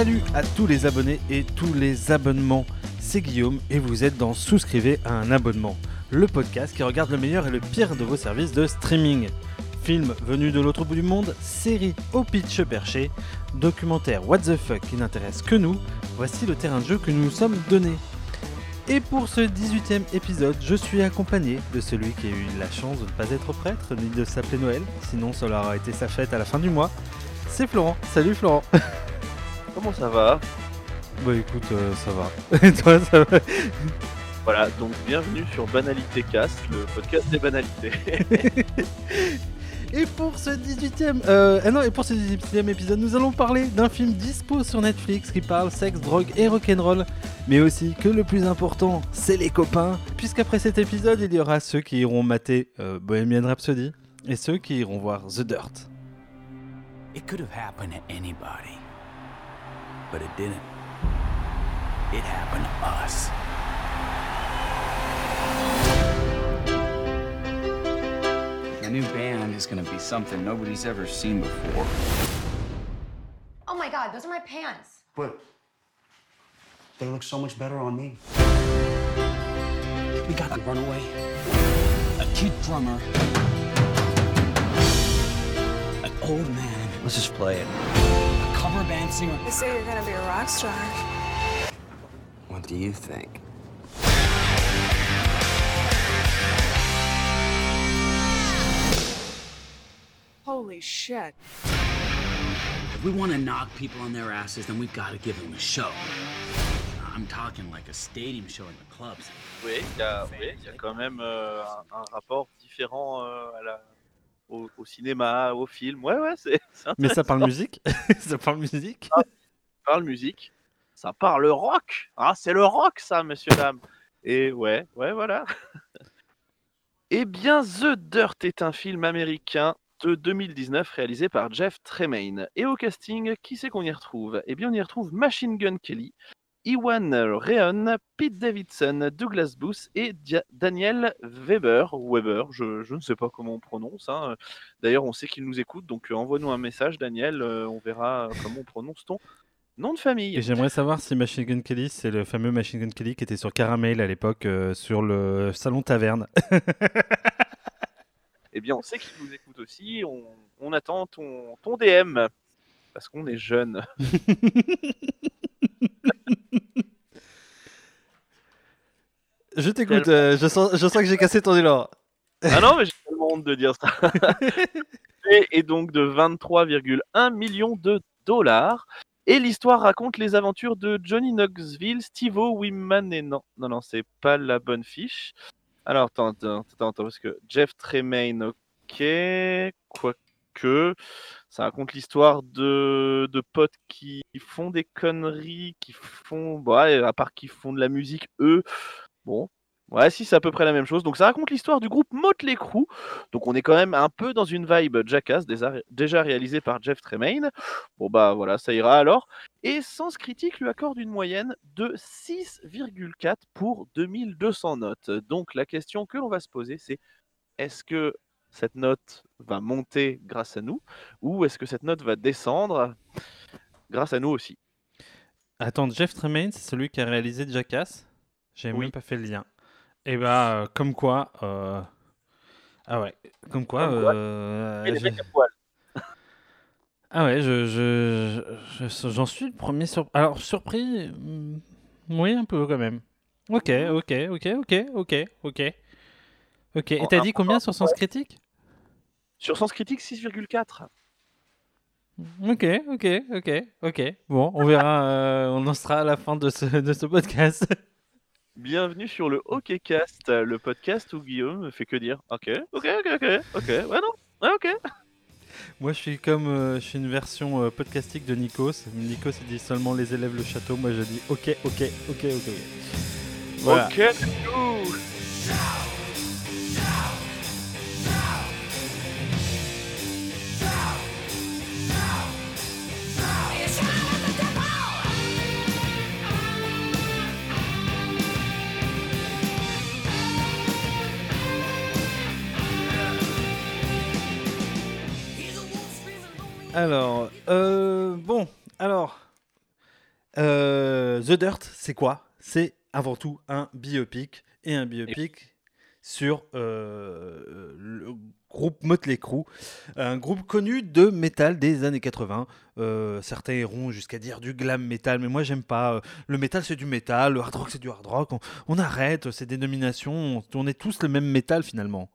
Salut à tous les abonnés et tous les abonnements. C'est Guillaume et vous êtes dans Souscrivez à un abonnement, le podcast qui regarde le meilleur et le pire de vos services de streaming. Films venus de l'autre bout du monde, séries au pitch perché, documentaires what the fuck qui n'intéressent que nous, voici le terrain de jeu que nous nous sommes donné. Et pour ce 18e épisode, je suis accompagné de celui qui a eu la chance de ne pas être prêtre ni de s'appeler Noël, sinon ça aura été sa fête à la fin du mois. C'est Florent. Salut Florent. Comment ça va? Bah écoute, euh, ça va. Et toi, ça va? Voilà, donc bienvenue sur Banalité Cast, le podcast des banalités. Et pour ce 18e, euh, ah non, et pour ce 18e épisode, nous allons parler d'un film dispo sur Netflix qui parle sexe, drogue et rock'n'roll, mais aussi que le plus important, c'est les copains, puisqu'après cet épisode, il y aura ceux qui iront mater euh, Bohemian Rhapsody et ceux qui iront voir The Dirt. It could have happened to anybody, but it didn't. It happened to us. The new band is gonna be something nobody's ever seen before. Oh my god, those are my pants. But they look so much better on me. We got a runaway, a kid drummer, an old man, Let's just play it. A cover band singer. They say you're gonna be a rock star. What do you think? Holy shit. If we want to knock people on their asses, then we've got to give them a show. I'm talking like a stadium show in the clubs. Oui, il y a, oui, il y a quand même euh, un, un rapport différent euh, à la, au, au cinéma, au film. Ouais, ouais, c'est Mais ça parle musique Ça parle musique Ça parle musique, ça parle rock. Hein, c'est le rock, ça, messieurs, dames. Et ouais, ouais, voilà. Eh bien, The Dirt est un film américain de 2019 réalisé par Jeff Tremaine. Et au casting, qui c'est qu'on y retrouve? Eh bien, on y retrouve Machine Gun Kelly, Iwan Rheon, Pete Davidson, Douglas Booth et Dia- Daniel Weber. Weber, je, je ne sais pas comment on prononce. hein. D'ailleurs, on sait qu'il nous écoute, donc euh, envoie-nous un message, Daniel. euh, on verra euh, comment on prononce ton nom de famille. Et j'aimerais savoir si Machine Gun Kelly, c'est le fameux Machine Gun Kelly qui était sur Caramel à l'époque euh, sur le salon taverne. Eh bien, on sait qu'il nous écoute aussi. On, on attend ton, ton DM. Parce qu'on est jeune. Je t'écoute, euh, je, sens, je sens que j'ai cassé ton élan. Ah non, mais j'ai tellement honte de dire ça. et, et donc de 23,1 millions de dollars. Et l'histoire raconte les aventures de Johnny Knoxville, Steve-O, Wimman et non, non, non, c'est pas la bonne fiche. Alors, attends, attends, attends, parce que Jeff Tremaine, ok, quoique, ça raconte l'histoire de, de potes qui font des conneries, qui font, bah, ouais, à part qui font de la musique, eux, bon, Ouais, si, c'est à peu près la même chose. Donc, ça raconte l'histoire du groupe Motley Crue. Donc, on est quand même un peu dans une vibe Jackass, déjà, déjà réalisé par Jeff Tremaine. Bon, bah voilà, ça ira alors. Et Sens Critique lui accorde une moyenne de 6,4 pour 2200 notes. Donc, la question que l'on va se poser, c'est est-ce que cette note va monter grâce à nous ou est-ce que cette note va descendre grâce à nous aussi? Attends, Jeff Tremaine, c'est celui qui a réalisé Jackass? J'ai Oui. même pas fait le lien. Et bah, euh, comme quoi. euh, Ah ouais, comme quoi. Comme quoi, euh, Et les je- mecs à poil. Ah ouais, je, je, je- j'en suis le premier sur... Alors, surpris, hmm, oui, un peu quand même. Ok, ok, ok, ok, ok, ok. Ok, et t'as dit combien sur Sens Critique? Sur Sens Critique, 6,4. Ok, ok, ok, ok. Bon, on verra, euh, on en sera à la fin de ce, de ce podcast. Bienvenue sur le Hockeycast, le podcast où Guillaume ne fait que dire Ok, ok, ok, ok, ok, ouais, non, ouais, ok. Moi, je suis comme, euh, je suis une version euh, podcastique de Nikos. Nikos, il dit seulement les élèves le château. Moi, je dis ok, ok, ok, ok. ok. Voilà. Ok, let's Alors, euh, bon, alors, Euh, The Dirt, c'est quoi? C'est avant tout un biopic et un biopic sur euh, le groupe Motley Crue, un groupe connu de métal des années 80. Euh, certains iront jusqu'à dire du glam metal, mais moi j'aime pas. Le métal c'est du métal, le hard rock c'est du hard rock. On, on arrête ces dénominations. On, on est tous le même métal finalement.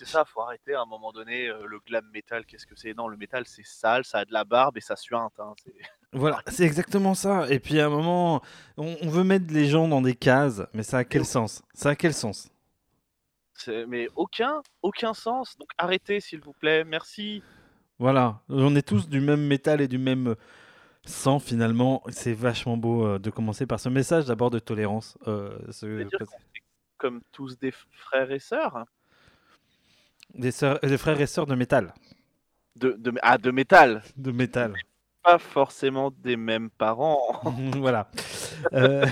C'est ça, faut arrêter à un moment donné euh, le glam metal. Qu'est-ce que c'est? Non, le métal c'est sale, ça a de la barbe et ça suinte. hein, Voilà, c'est exactement ça. Et puis à un moment, on, on veut mettre les gens dans des cases, mais ça a quel sens? Ça a quel sens? Mais aucun, aucun sens. Donc arrêtez s'il vous plaît. Merci. Voilà, on est tous du même métal et du même sang finalement. C'est vachement beau euh, de commencer par ce message d'abord de tolérance. euh, ce- comme tous des frères et sœurs. Des, frères et sœurs de métal. De, de, ah, de métal. De métal. Pas forcément des mêmes parents. voilà. Euh,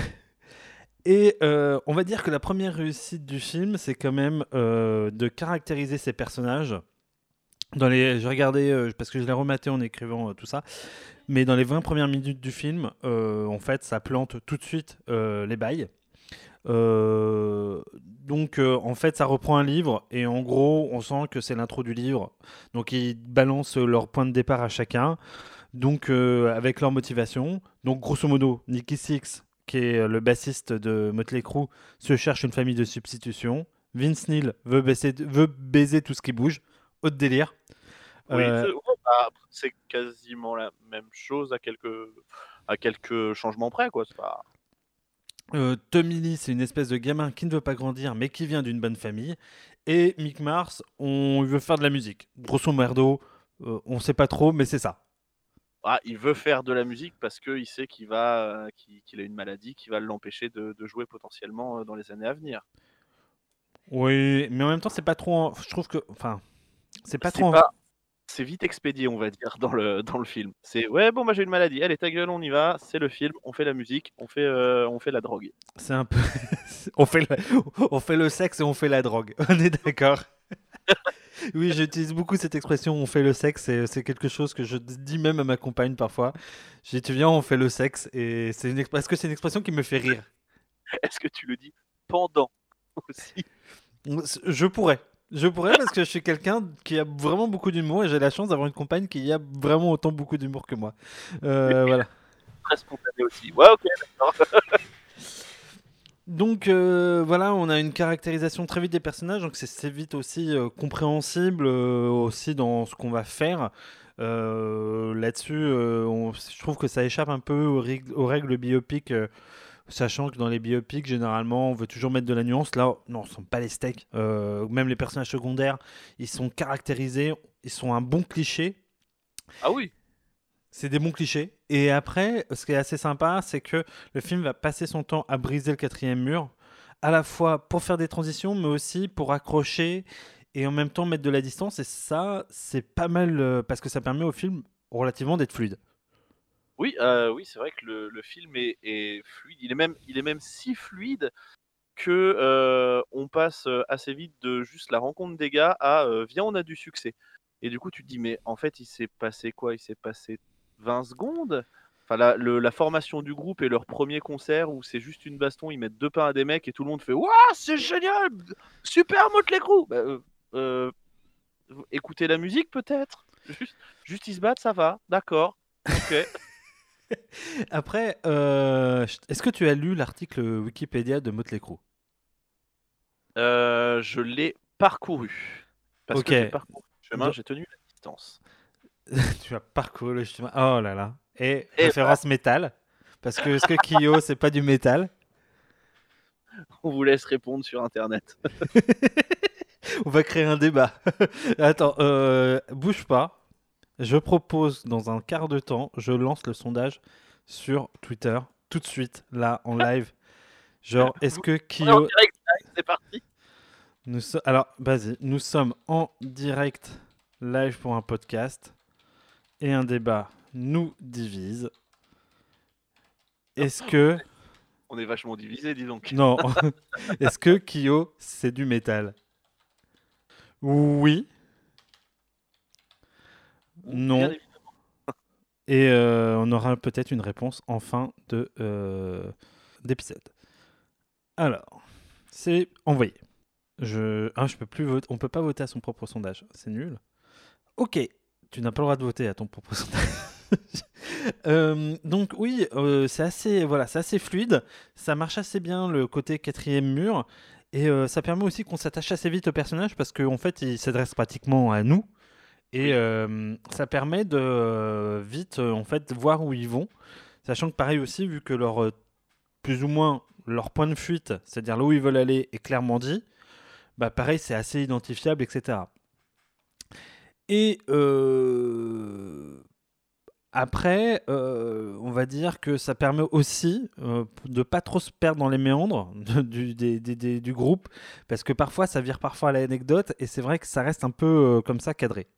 et euh, on va dire que la première réussite du film, c'est quand même euh, de caractériser ces personnages. Dans les, je regardais euh, parce que je l'ai rematé en écrivant tout ça, mais dans les 20 premières minutes du film, en fait, ça plante tout de suite les bails. Euh, donc, euh, en fait, ça reprend un livre et en gros, on sent que c'est l'intro du livre. Donc, ils balancent leur point de départ à chacun donc euh, avec leur motivation. Donc grosso modo, Nicky Six, qui est le bassiste de Motley Crue, se cherche une famille de substitution. Vince Neil veut, baisser- veut baiser tout ce qui bouge. Haute délire. Oui, c'est- bah, c'est quasiment la même chose à quelques, à quelques changements près. Quoi. Pas... euh, Tommy Lee, c'est une espèce de gamin qui ne veut pas grandir, mais qui vient d'une bonne famille. Et Mick Mars, on il veut faire de la musique. Grosso modo, euh, on sait pas trop, mais c'est ça. Ah, il veut faire de la musique parce qu'il sait qu'il va, euh, qu'il a une maladie qui va l'empêcher de, de jouer potentiellement euh, dans les années à venir. Oui, mais en même temps, c'est pas trop. Je trouve que. Enfin, c'est pas trop. pas- c'est vite expédié, on va dire, dans le, dans le film. C'est ouais, bon, bah j'ai une maladie. Allez, ta gueule, on y va. C'est le film. On fait la musique. On fait, euh, on fait la drogue. C'est un peu. on, fait le... on fait le sexe et on fait la drogue. On est d'accord. oui, j'utilise beaucoup cette expression on fait le sexe et c'est quelque chose que je dis même à ma compagne parfois. Je dis tu viens, on fait le sexe et c'est une parce que c'est une expression qui me fait rire. Est-ce que tu le dis pendant aussi? Je pourrais. Je pourrais parce que je suis quelqu'un qui a vraiment beaucoup d'humour et j'ai la chance d'avoir une compagne qui a vraiment autant beaucoup d'humour que moi. Euh, voilà. Très spontané aussi. Ouais, ok, d'accord. Donc euh, voilà, on a une caractérisation très vite des personnages, donc c'est- vite aussi euh, compréhensible aussi dans ce qu'on va faire. Là-dessus, je trouve que ça échappe un peu aux, règles- biopiques, sachant que dans les biopics, généralement, on veut toujours mettre de la nuance. Là, non, ce sont pas les steaks. Euh, même les personnages secondaires, ils sont caractérisés, ils sont un bon cliché, Ah oui. c'est des bons clichés. Et après, ce qui est assez sympa, c'est que le film va passer son temps à briser le quatrième mur, à la fois pour faire des transitions, mais aussi pour accrocher et en même temps mettre de la distance. Et ça, c'est pas mal euh, parce que ça permet au film relativement d'être fluide. Oui, euh, oui, c'est vrai que le, film est, fluide. Il est même, il est même si fluide que euh, on passe euh, assez vite de juste la rencontre des gars à euh, viens, on a du succès. Et du coup, tu te dis mais en fait, il s'est passé quoi? Il s'est passé 20 secondes? Enfin, la, la formation du groupe et leur premier concert où c'est juste une baston, ils mettent deux pains à des mecs et tout le monde fait Waouh, c'est génial Super Motley Crue Bah, Écoutez la musique peut-être? Juste, juste ils se battent, ça va, d'accord. Ok. Après, euh, est-ce que tu as lu l'article Wikipédia de Motley Crue? Euh, je l'ai parcouru. Parce Ok. que j'ai parcouru le chemin, j'ai tenu la distance. Tu as parcouru le chemin. Oh là là. Et Et référence métal. Parce que est-ce que Kyo, c'est pas du métal On vous laisse répondre sur internet. On va créer un débat. Attends, euh, bouge pas. Je propose dans un quart de temps, je lance le sondage sur Twitter tout de suite, là, en live. Genre, est-ce que On est en Kyo. direct, live, c'est parti. Nous so- Alors, vas-y, nous sommes en direct live pour un podcast et un débat nous divise. Est-ce que. On est vachement divisé, dis donc. Non. Est-ce que Kyo, c'est du métal? Oui. Non. Et euh, on aura peut-être une réponse en fin de, euh, d'épisode. Alors, c'est envoyé. Je, ah, je peux plus voter. On peut pas voter à son propre sondage. C'est nul. Ok, tu n'as pas le droit de voter à ton propre sondage. Euh, donc oui, euh, c'est assez, voilà, c'est assez fluide. Ça marche assez bien le côté quatrième mur. Et euh, ça permet aussi qu'on s'attache assez vite au personnage parce qu'en fait, il s'adresse pratiquement à nous. Et euh, ça permet de euh, vite euh, en fait voir où ils vont. Sachant que pareil aussi, vu que leur plus ou moins leur point de fuite, c'est-à-dire là où ils veulent aller, est clairement dit, bah pareil, c'est assez identifiable, etc. Et euh, après, euh, on va dire que ça permet aussi euh, de pas trop se perdre dans les méandres de- du, des- des- des- du groupe, parce que parfois ça vire parfois à l'anecdote, et c'est vrai que ça reste un peu comme ça cadré.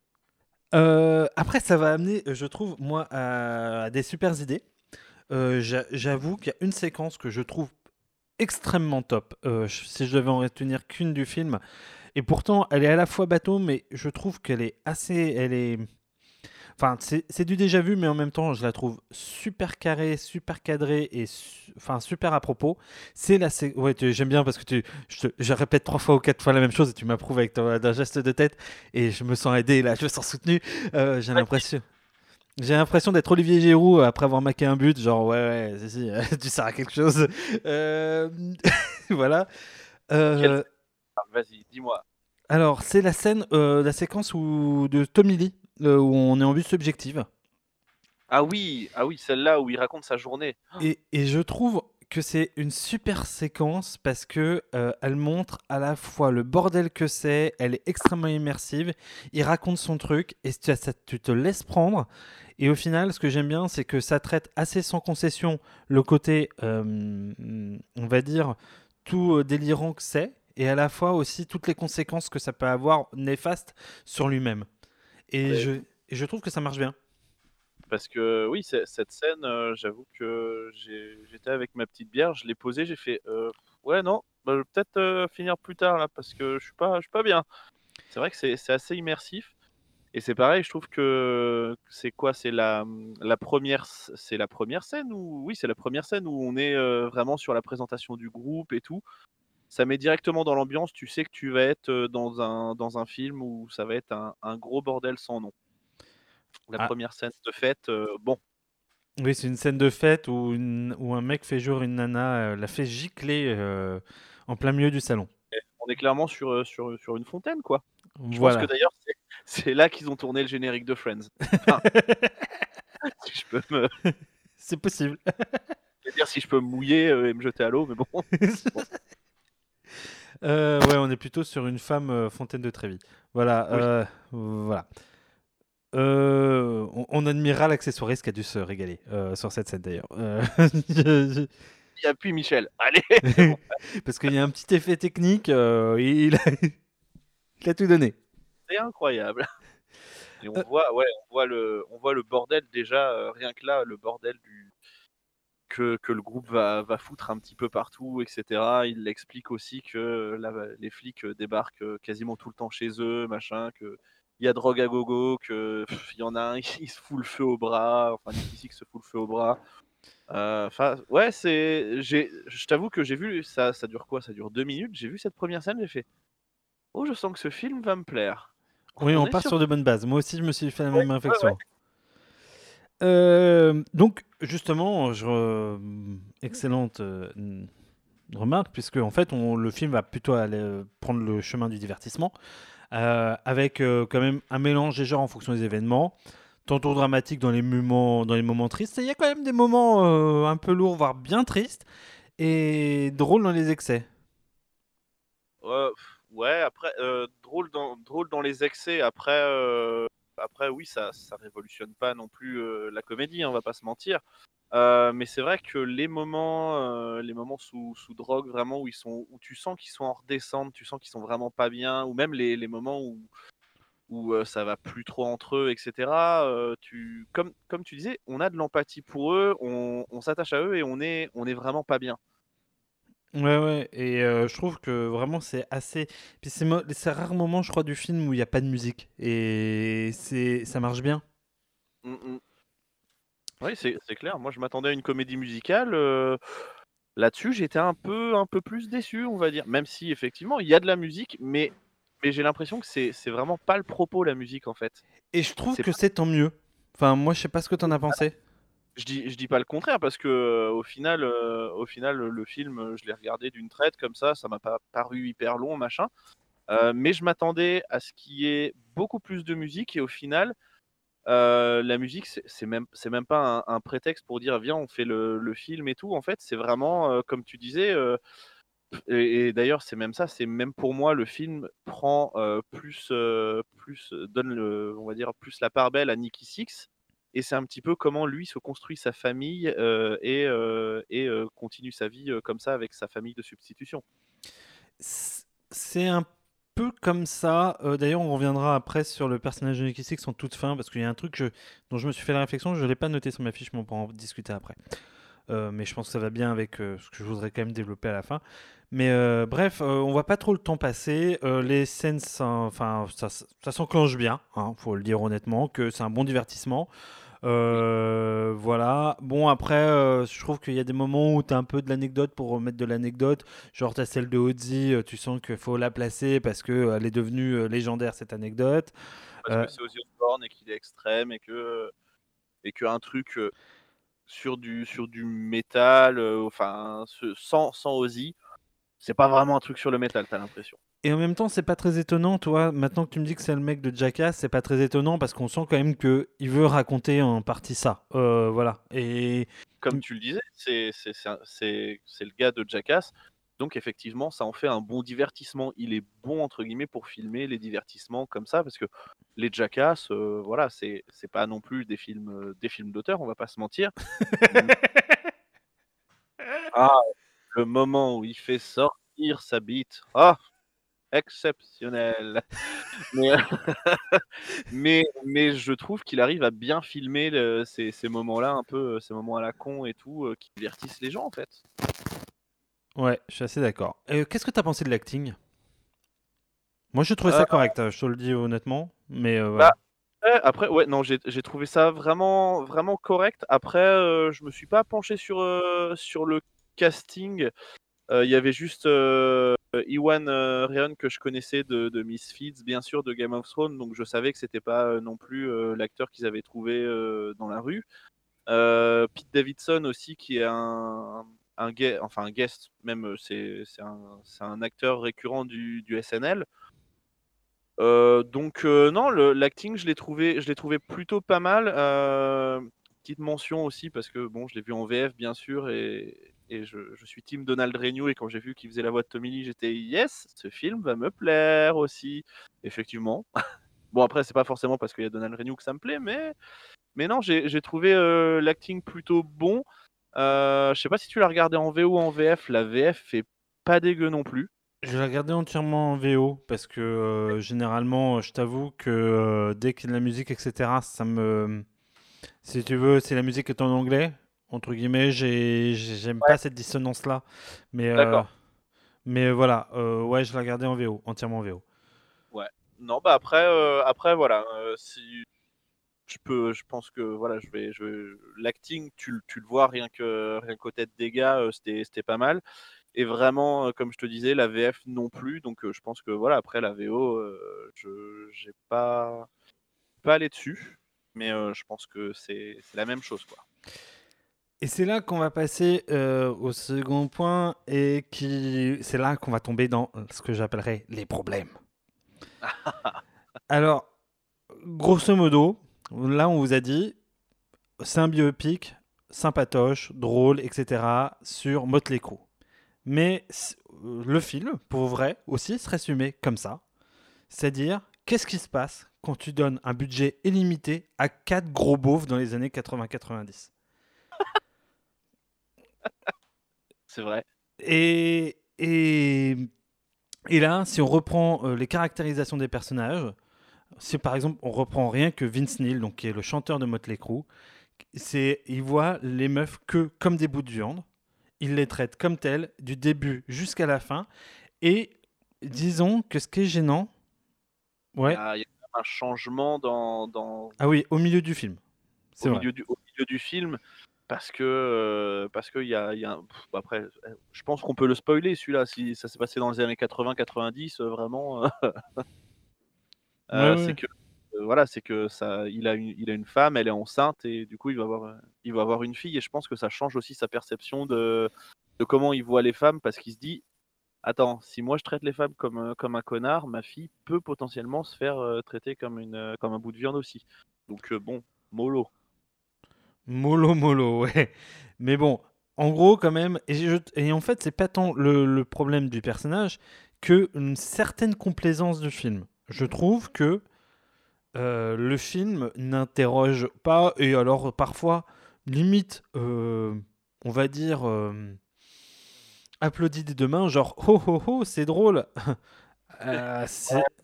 Euh, après, ça va amener, je trouve, moi, à, des super idées. Euh, j'a- J'avoue qu'il y a une séquence que je trouve extrêmement top. Euh, si je devais en retenir qu'une du film, et pourtant, elle est à la fois bateau, mais je trouve qu'elle est assez, elle est, enfin, c'est du déjà vu, mais en même temps, je la trouve super carrée, super cadrée et, su- enfin, super à propos. C'est la, ouais, j'aime bien parce que tu, je, te- je répète trois fois ou quatre fois la même chose et tu m'approuves avec ton, d'un geste de tête et je me sens aidé là, je me sens soutenu. Euh, J'ai l'impression. J'ai l'impression d'être Olivier Giroud après avoir maqué un but, genre ouais, ouais, si, si, euh, tu sers à quelque chose. Euh, voilà. Euh, Ah, Vas-y, dis-moi. alors, c'est la scène, la séquence où, de Tommy Lee, euh, où on est en vue subjective. Ah oui, ah oui, celle-là où il raconte sa journée. Et, et je trouve que c'est une super séquence parce que euh, elle montre à la fois le bordel que c'est, elle est extrêmement immersive, il raconte son truc et tu, ça- tu te laisses prendre. Et au final, ce que j'aime bien, c'est que ça traite assez sans concession le côté, euh, on va dire, tout délirant que c'est, et à la fois aussi toutes les conséquences que ça peut avoir néfastes sur lui-même. Et, Ouais. je, et je trouve que ça marche bien. Parce que oui, cette scène, euh, j'avoue que j'étais avec ma petite bière, je l'ai posée, j'ai fait euh, ouais non, bah, je vais peut-être euh, finir plus tard là parce que je suis pas, je suis pas bien. C'est vrai que c'est assez immersif et c'est pareil, je trouve que c'est quoi, c'est la la première, c'est la première scène où oui, c'est la première scène où on est vraiment sur la présentation du groupe et tout. Ça met directement dans l'ambiance, tu sais que tu vas être euh, dans un dans un film où ça va être un, un gros bordel sans nom. La Ah. première scène de fête, euh, bon. Oui, c'est une scène de fête où, une- où un mec fait jour une nana, euh, la fait gicler euh, en plein milieu du salon. on est clairement sur, sur, sur une fontaine, quoi. Je voilà. pense que d'ailleurs, c'est- là qu'ils ont tourné le générique de Friends. Enfin, si je peux me C'est possible. dire si je peux me mouiller et me jeter à l'eau, mais bon. Euh, ouais, on est plutôt sur une femme euh, Fontaine de Trévi. Voilà. Oui. euh, voilà. On, on admirera l'accessoiriste qui a dû se régaler sur cette scène d'ailleurs. Je- je- Il n'y a plus Michel. Allez Parce qu'il y a un petit effet technique, il, a... il a tout donné. C'est incroyable. Et on voit, ouais, on voit le, on voit le bordel déjà, rien que là, le bordel du que, que le groupe va, va foutre un petit peu partout, etc. Il explique aussi que les flics euh, débarquent euh, quasiment tout le temps chez eux, machin, que il y a drogue à gogo, que il y en a un, il se fout le feu au bras, enfin Nick Six se fout le feu au bras. Euh, Enfin, ouais, c'est, je t'avoue que j'ai vu ça, ça dure quoi? Ça dure deux minutes. J'ai vu cette première scène, j'ai fait, oh, je sens que ce film va me plaire. Oui, on, est part sur sur de bonnes bases. Moi aussi, je me suis fait la Ouais, même ouais, réflexion. Euh, donc, justement, excellente euh, remarque, puisque en fait, le film va plutôt aller euh, prendre le chemin du divertissement, euh, avec quand même un mélange des genres en fonction des événements, tantôt dramatique dans les moments, dans les moments tristes. Et il y a quand même des moments un peu lourds, voire bien tristes, et drôles dans les excès. Ouais, après, drôle, dans, drôle dans les excès. Après, après oui, ça, ça révolutionne pas non plus euh, la comédie, hein, on va pas se mentir. Euh, mais c'est vrai que les moments, euh, les moments sous, sous drogue, vraiment, où, ils sont, où tu sens qu'ils sont en redescente, tu sens qu'ils sont vraiment pas bien, ou même les, les moments où, où ça va plus trop entre eux, etc. tu, comme, comme tu disais, on a de l'empathie pour eux, on, on s'attache à eux et on est, on est vraiment pas bien. Ouais, ouais, et euh, je trouve que vraiment c'est assez. Puis c'est mo- c'est rare moment, je crois, du film où il n'y a pas de musique. Et c'est ça marche bien. Mm, mm. Oui, c'est c'est clair. Moi, je m'attendais à une comédie musicale. euh, Là-dessus, j'étais un peu, un peu plus déçu, on va dire. Même si, effectivement, il y a de la musique, mais, mais j'ai l'impression que c'est c'est vraiment pas le propos, la musique, en fait. Et je trouve que pas- c'est tant mieux. Enfin, moi, je sais pas ce que t'en as pensé. Je dis, dis pas le contraire, parce que euh, au final, euh, au final, le film, euh, je l'ai regardé d'une traite comme ça, ça m'a pas paru hyper long, machin. Mais je m'attendais à ce qu'il y ait beaucoup plus de musique, et au final, la musique, c'est même, c'est même pas un, prétexte pour dire viens, on fait le, film et tout. En fait, c'est vraiment, comme tu disais, et, et d'ailleurs, c'est même ça, c'est même pour moi, le film prend plus, plus, donne, le, on va dire, plus la part belle à Nicky Six. Et c'est un petit peu comment lui se construit sa famille euh, et, euh, euh, continue sa vie comme ça avec sa famille de substitution. C'est un peu comme ça. D'ailleurs, on reviendra après sur le personnage de Nicky Six en toute fin, parce qu'il y a un truc dont je me suis fait la réflexion, je ne l'ai pas noté sur ma fiche, mais on pourra en discuter après. Euh, mais je pense que ça va bien avec euh, ce que je voudrais quand même développer à la fin. Mais euh, bref, euh, on voit pas trop le temps passer. Euh, les scènes, ça- enfin, ça, ça s'enclenche bien, hein, faut le dire honnêtement, que c'est un bon divertissement. Voilà. Bon, après, je trouve qu'il y a des moments où tu as un peu de l'anecdote pour remettre de l'anecdote. Genre, tu as celle de Ozzy, euh, tu sens qu'il faut la placer parce qu'elle est devenue légendaire, cette anecdote. Parce que c'est Ozzy Osbourne et qu'il est extrême et que, et que un truc sur du, sur du métal, euh, enfin, ce- sans, sans Ozzy, c'est pas vraiment un truc sur le métal, t'as l'impression. Et en même temps, c'est pas très étonnant, toi. Maintenant que tu me dis que c'est le mec de Jackass, c'est pas très étonnant parce qu'on sent quand même que il veut raconter en partie ça. Euh, voilà. Et Comme Mm. tu le disais, c'est le gars de Jackass. Donc effectivement, ça en fait un bon divertissement. Il est bon entre guillemets pour filmer les divertissements comme ça, parce que les Jackass, euh, voilà, c'est c'est pas non plus des films euh, des films d'auteur, on va pas se mentir. ah, le moment où il fait sortir sa bite, ah, exceptionnel. mais, mais mais je trouve qu'il arrive à bien filmer le- ces, ces moments-là, un peu euh, ces moments à la con et tout, euh, qui divertissent les gens en fait. Ouais, je suis assez d'accord. Euh, Qu'est-ce que t'as pensé de l'acting? Moi, je trouvais ça Euh, correct, hein, je te le dis honnêtement. Mais euh, voilà. Après, ouais, non, j'ai trouvé ça vraiment, vraiment correct. Après, je me suis pas penché sur, sur le casting. Euh, Il y avait juste euh, Iwan euh, Rheon que je connaissais de, de Misfits, bien sûr, de Game of Thrones, donc je savais que c'était pas non plus l'acteur qu'ils avaient trouvé dans la rue. Pete Davidson aussi, qui est un, un, gue- enfin, un guest, même, euh, c'est un, un acteur récurrent du, SNL. Euh, donc euh, non, l'acting, je l'ai trouvé, trouvé plutôt pas mal. Petite mention aussi parce que bon, je l'ai vu en VF bien sûr et, et je, suis team Donald Renew et quand j'ai vu qu'il faisait la voix de Tommy Lee, j'étais yes, ce film va me plaire aussi. Effectivement. bon après, c'est pas forcément parce qu'il y a Donald Renew que ça me plaît, mais mais non, j'ai trouvé l'acting plutôt bon. Euh, je sais pas si tu l'as regardé en VO ou en VF. La VF fait pas dégueu non plus. Je l'ai regardé entièrement en VO parce que euh, généralement, je t'avoue que euh, dès qu'il y a de la musique, etc., ça me. Si tu veux, si la musique est en anglais, entre guillemets, j'ai- j'ai- j'aime pas cette dissonance-là. Mais, euh, D'accord. mais voilà, euh, ouais, je l'ai regardé en VO, entièrement en VO. Non, bah après, euh, après voilà, euh, si je peux, je pense que voilà, je vais, je l'acting, tu, le- tu le vois rien que rien qu'aux têtes des gars, euh, c'était, c'était pas mal. Et vraiment, euh, comme je te disais, la VF non plus. Donc euh, je pense que voilà, après la VO, euh, je, j'ai pas, pas allé dessus, mais euh, je pense que c'est, c'est la même chose quoi. Et c'est là qu'on va passer euh, au second point et qui c'est là qu'on va tomber dans ce que j'appellerais les problèmes. Alors, grosso modo, là on vous a dit, c'est un biopic sympatoche, drôle, etc. sur Motley Crue. Mais le film, pour vrai, aussi se résumait comme ça. C'est-à-dire, qu'est-ce qui se passe quand tu donnes un budget illimité à quatre gros beaufs dans les années 80-90 C'est vrai. Et, et, et là, si on reprend euh, les caractérisations des personnages, si par exemple on reprend rien que Vince Neil, donc qui est le chanteur de Motley Crue, c'est il voit les meufs que comme des bouts de viande, il les traite comme telles du début jusqu'à la fin. Et disons que ce qui est gênant, Il ouais, y a, il y a un changement dans, dans ah oui, au milieu du film, c'est au, vrai. milieu du, au milieu du film parce que euh, parce qu'il y a, y a un- pff, après euh, je pense qu'on peut le spoiler celui-là si ça s'est passé dans les années 80-90 euh, vraiment euh, euh, Ouais, c'est que euh, voilà c'est que ça il a une, il a une femme elle est enceinte et du coup il va avoir euh, il va avoir une fille et je pense que ça change aussi sa perception de de comment il voit les femmes parce qu'il se dit attends si moi je traite les femmes comme euh, comme un connard ma fille peut potentiellement se faire euh, traiter comme une euh, comme un bout de viande aussi donc euh, bon mollo Mollo mollo, ouais. Mais bon, en gros, quand même, et, je- et en fait, c'est pas tant le, le problème du personnage que une certaine complaisance du film. Je trouve que euh, le film n'interroge pas, et alors parfois, limite, euh, on va dire, euh, applaudit des deux mains, genre, oh oh oh, c'est drôle. Euh,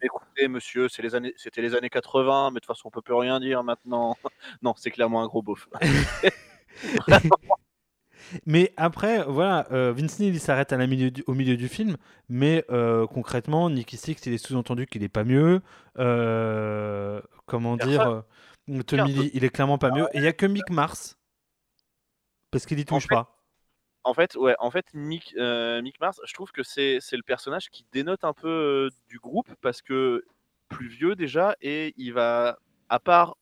Écoutez, monsieur, c'est les années, c'était les années 80, mais de toute façon, on peut plus rien dire maintenant. non, c'est clairement un gros beauf. Mais après, voilà, euh, Vince Neil il s'arrête à la milieu du- au milieu du film, mais euh, concrètement, Nicky Six, il est sous-entendu qu'il est pas mieux. Euh, comment dire euh, Tommy. Lee, il est clairement pas mieux. Et il y a que Mick Mars, parce qu'il y touche fait, pas. En fait, ouais, en fait, Mick, Mick Mars, je trouve que c'est, le personnage qui dénote un peu du groupe parce que plus vieux déjà et il va, à part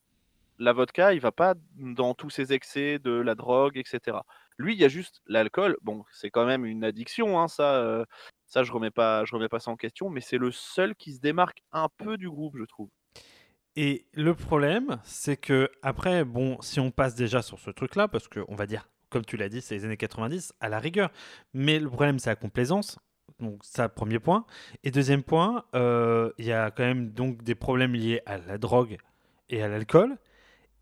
la vodka, il va pas dans tous ses excès de la drogue, etc. Lui, il y a juste l'alcool. Bon, c'est quand même une addiction, hein, ça, euh, ça je remets pas, je remets pas ça en question, mais c'est le seul qui se démarque un peu du groupe, je trouve. Et le problème, c'est que après, bon, si on passe déjà sur ce truc-là, parce que on va dire, comme tu l'as dit, c'est les années 90 à la rigueur. Mais le problème, c'est la complaisance. Donc ça, premier point. Et deuxième point, euh, il y a quand même donc des problèmes liés à la drogue et à l'alcool.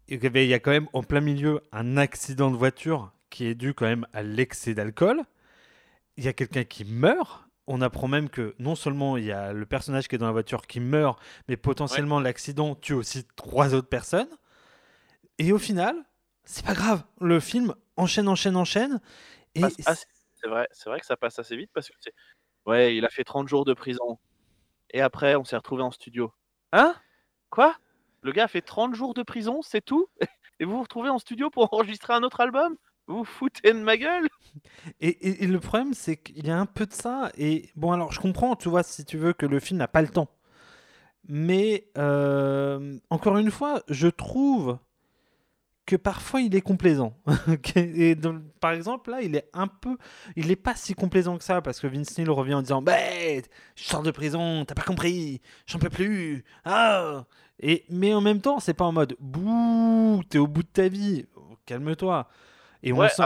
Il y a quand même en plein milieu un accident de voiture qui est dû quand même à l'excès d'alcool. Il y a quelqu'un qui meurt. On apprend même que non seulement il y a le personnage qui est dans la voiture qui meurt, mais potentiellement l'accident tue aussi trois autres personnes. Et au final, c'est pas grave. Le film enchaîne, enchaîne, enchaîne. Et passe assez- c'est vrai, c'est vrai que ça passe assez vite parce que c'est ouais, il a fait 30 jours de prison. Et après, on s'est retrouvé en studio. Hein? Quoi? Le gars a fait 30 jours de prison, c'est tout? Et vous vous retrouvez en studio pour enregistrer un autre album? Vous foutez de ma gueule Et, le problème, c'est qu'il y a un peu de ça. Et bon, alors, je comprends, tu vois, si tu veux, que le film n'a pas le temps. Mais, euh, encore une fois, je trouve que parfois il est complaisant. par exemple, là, il est un peu. Il n'est pas si complaisant que ça, parce que Vince Neil revient en disant Bah, je sors de prison, t'as pas compris, j'en peux plus. Ah et, mais en même temps, c'est pas en mode Bouh, t'es au bout de ta vie, calme-toi. Et on Ouais, sent.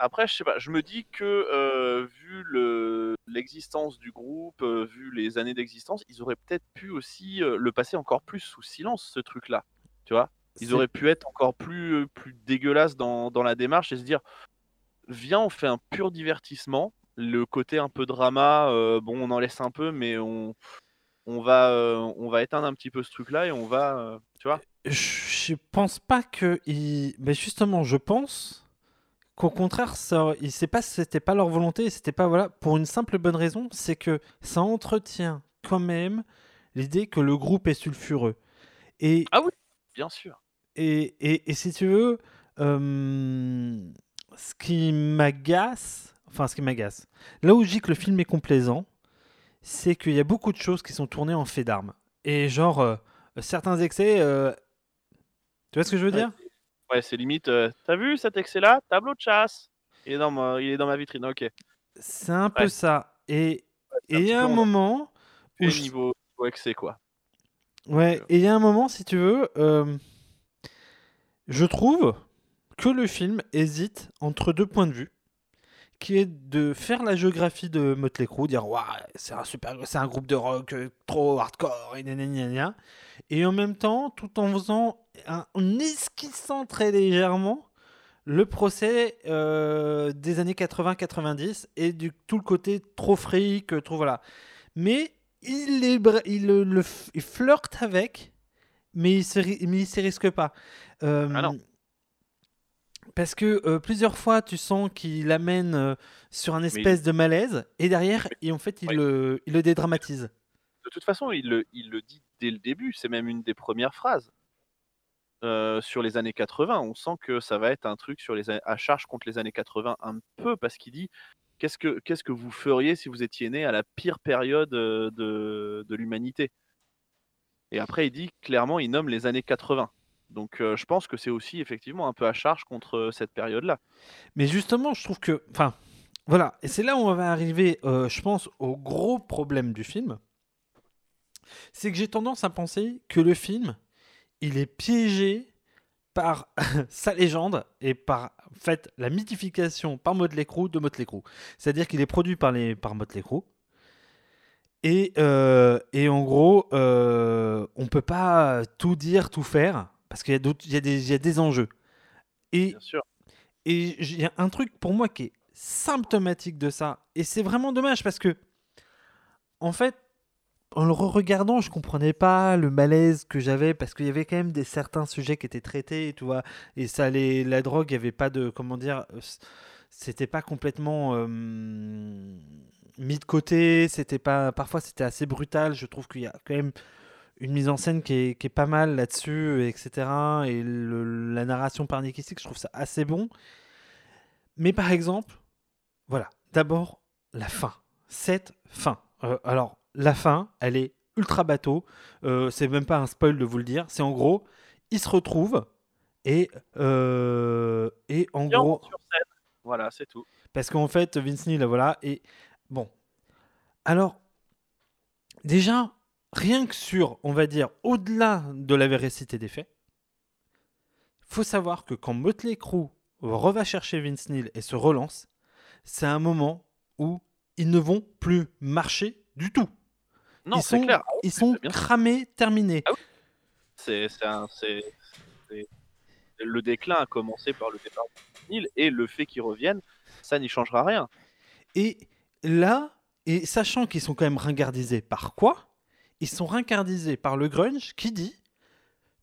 Après, je sais pas, je me dis que euh, vu le l'existence du groupe, euh, vu les années d'existence, ils auraient peut-être pu aussi euh, le passer encore plus sous silence, ce truc-là. Tu vois Ils C'est- auraient pu être encore plus, plus dégueulasses dans, dans la démarche et se dire viens, on fait un pur divertissement. Le côté un peu drama, bon, on en laisse un peu, mais on, on, va, on va éteindre un petit peu ce truc-là et on va. tu vois Je pense pas que. il- Mais justement, je pense qu'au contraire, ça, il sait pas, c'était pas leur volonté, c'était pas voilà pour une simple bonne raison, c'est que ça entretient quand même l'idée que le groupe est sulfureux. Et Ah oui, bien sûr. et, et, et si tu veux, euh, ce qui m'agace, enfin ce qui m'agace, là où je dis que le film est complaisant, c'est qu'il y a beaucoup de choses qui sont tournées en fait d'armes. Et genre, euh, certains excès, euh, tu vois ce que je veux Ouais. dire? Ouais, c'est limite. euh, T'as vu cet excès-là? Tableau de chasse. Il est dans ma, il est dans ma vitrine. Ok. C'est un peu Ouais. ça. Et il y a un en- moment où Et je- niveau, niveau excès, quoi. Ouais, et il y a un moment, si tu veux, euh, je trouve que le film hésite entre deux points de vue, qui est de faire la géographie de Motley Crue, dire Waouh, c'est un super, c'est un groupe de rock euh, trop hardcore, et, gna gna gna gna. et en même temps, tout en faisant, en esquissant très légèrement le procès euh, des années 80-90 et du tout le côté trop fric, euh, trop voilà. Mais il, est, il, le, il flirte avec, mais il se, mais il risque pas. Euh, Ah non. Parce que euh, plusieurs fois, tu sens qu'il amène sur un espèce de malaise, et derrière, et en fait, il, Oui. le, il le dédramatise. De toute façon, il le, il le dit dès le début. C'est même une des premières phrases. Euh, sur les années 80. On sent que ça va être un truc sur les, à charge contre les années 80 un peu parce qu'il dit qu'est-ce que, que vous feriez si vous étiez né à la pire période euh, de, de l'humanité? Et après, il dit clairement, il nomme les années 80. Donc euh, je pense que c'est aussi effectivement un peu à charge contre cette période-là. Mais justement, je trouve que. Enfin, voilà. Et c'est là où on va arriver, je pense, au gros problème du film. C'est que j'ai tendance à penser que le film, il est piégé par sa légende et par en fait, la mythification par Motley Crue de Motley Crue. C'est-à-dire qu'il est produit par, les, par Motley Crue. Et, euh, et en gros, euh, on peut pas tout dire, tout faire, parce qu'il y, y, a des- il y a des enjeux. Et Bien sûr. et il y a un truc pour moi qui est symptomatique de ça. Et c'est vraiment dommage parce que, en fait, en le regardant, je comprenais pas le malaise que j'avais parce qu'il y avait quand même des certains sujets qui étaient traités, tu vois. Et ça, les, la drogue, il y avait pas de, comment dire, euh, c'était pas complètement mis de côté. C'était pas, parfois c'était assez brutal. Je trouve qu'il y a quand même une mise en scène qui est, pas mal là-dessus, etc. Et la narration par Nicky je trouve ça assez bon. Mais par exemple, voilà, d'abord la fin. Cette fin. Euh, alors, la fin, elle est ultra bateau. Euh, c'est même pas un spoil de vous le dire. C'est en gros, ils se retrouvent et, euh, et en gros, sur scène. Voilà, c'est tout. parce qu'en fait, Vince Neil, voilà. Et bon. Alors, déjà, rien que sur, on va dire, au-delà de la véracité des faits, faut savoir que quand Motley Crue reva chercher Vince Neil et se relance, c'est un moment où ils ne vont plus marcher du tout. Non, ils sont, clair. Ah ils sont cramés, terminés. Ah C'est le déclin a commencé par le départ de Neil et le fait qu'ils reviennent, ça n'y changera rien. Et là, et sachant qu'ils sont quand même ringardisés par quoi? Ils sont ringardisés par le grunge qui dit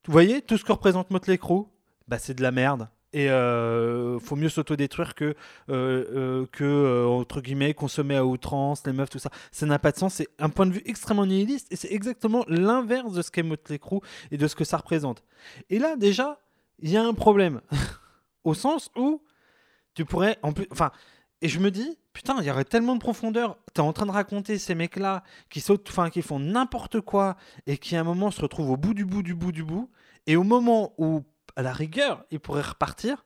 Vous voyez, tout ce que représente Motley Crue, bah, c'est de la merde. Et euh, faut mieux s'autodétruire que, euh, euh, que euh, entre guillemets, consommer à outrance, les meufs, tout ça. Ça n'a pas de sens. C'est un point de vue extrêmement nihiliste et c'est exactement l'inverse de ce qu'est Motley Crue et de ce que ça représente. Et là, déjà, il y a un problème. Au sens où tu pourrais. En plus, enfin, et je me dis, putain, il y aurait tellement de profondeur. T'es en train de raconter ces mecs-là qui sautent, enfin, qui font n'importe quoi et qui à un moment se retrouvent au bout du bout du bout du bout. Et au moment où, à la rigueur, ils pourraient repartir,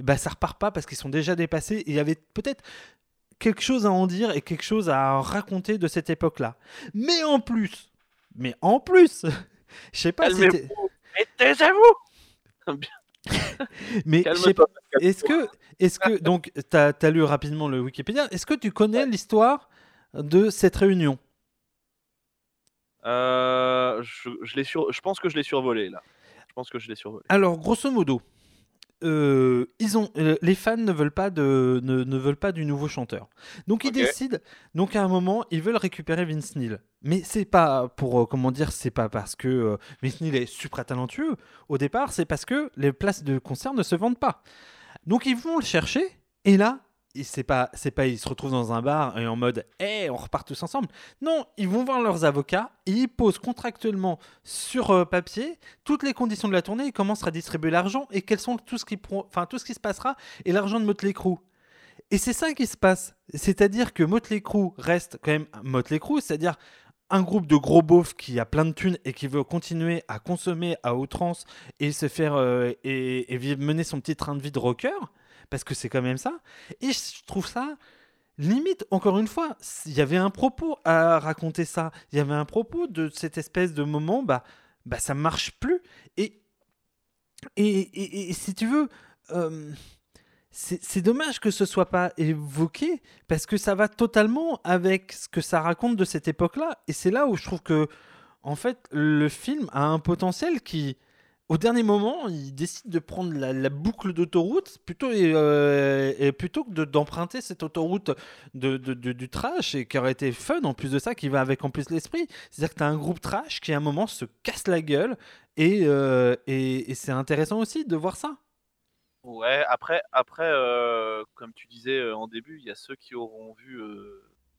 eh ben ça repart pas parce qu'ils sont déjà dépassés. Et il y avait peut-être quelque chose à en dire et quelque chose à raconter de cette époque-là. Mais en plus, mais en plus, je sais pas si et taisez-vous mais je sais pas. Calme-toi. Pascal. Est-ce que, est-ce que, donc, tu as, lu rapidement le Wikipédia, est-ce que tu connais l'histoire de cette réunion? Euh, je, je, l'ai sur... je pense que je l'ai survolé là. Pense que je l'ai survolé. Alors, grosso modo, euh, ils ont, euh, les fans ne veulent pas de, ne, ne veulent pas du nouveau chanteur. Donc ils décident. Donc à un moment, ils veulent récupérer Vince Neil. Mais c'est pas pour euh, comment dire, c'est pas parce que Vince Neil est super talentueux. Au départ, c'est parce que les places de concert ne se vendent pas. Donc ils vont le chercher. Et là, c'est pas, c'est pas, ils se retrouvent dans un bar et en mode, hé, on repart tous ensemble. Non, ils vont voir leurs avocats. Et ils posent contractuellement sur euh, papier toutes les conditions de la tournée, et comment sera distribué l'argent et quels sont tout ce qui, enfin tout ce qui se passera et l'argent de Motley Crue. Et c'est ça qui se passe, c'est-à-dire que Motley Crue reste quand même Motley Crue, c'est-à-dire un groupe de gros beaufs qui a plein de thunes et qui veut continuer à consommer à outrance et se faire euh, et, mener son petit train de vie de rocker parce que c'est quand même ça. Et je trouve ça limite encore une fois, il y avait un propos à raconter ça, il y avait un propos de cette espèce de moment bah bah ça marche plus. Et et, et- et si tu veux euh, c'est dommage que ce soit pas évoqué parce que ça va totalement avec ce que ça raconte de cette époque-là. Et c'est là où je trouve que en fait le film a un potentiel qui au dernier moment, il décide de prendre la, boucle d'autoroute plutôt, euh, plutôt que de- d'emprunter cette autoroute de, du trash et qui aurait été fun en plus de ça, qui va avec en plus l'esprit. C'est-à-dire que tu as un groupe trash qui à un moment se casse la gueule et, euh, et, c'est intéressant aussi de voir ça. Ouais, après, après euh, comme tu disais en début, il y a ceux qui auront vu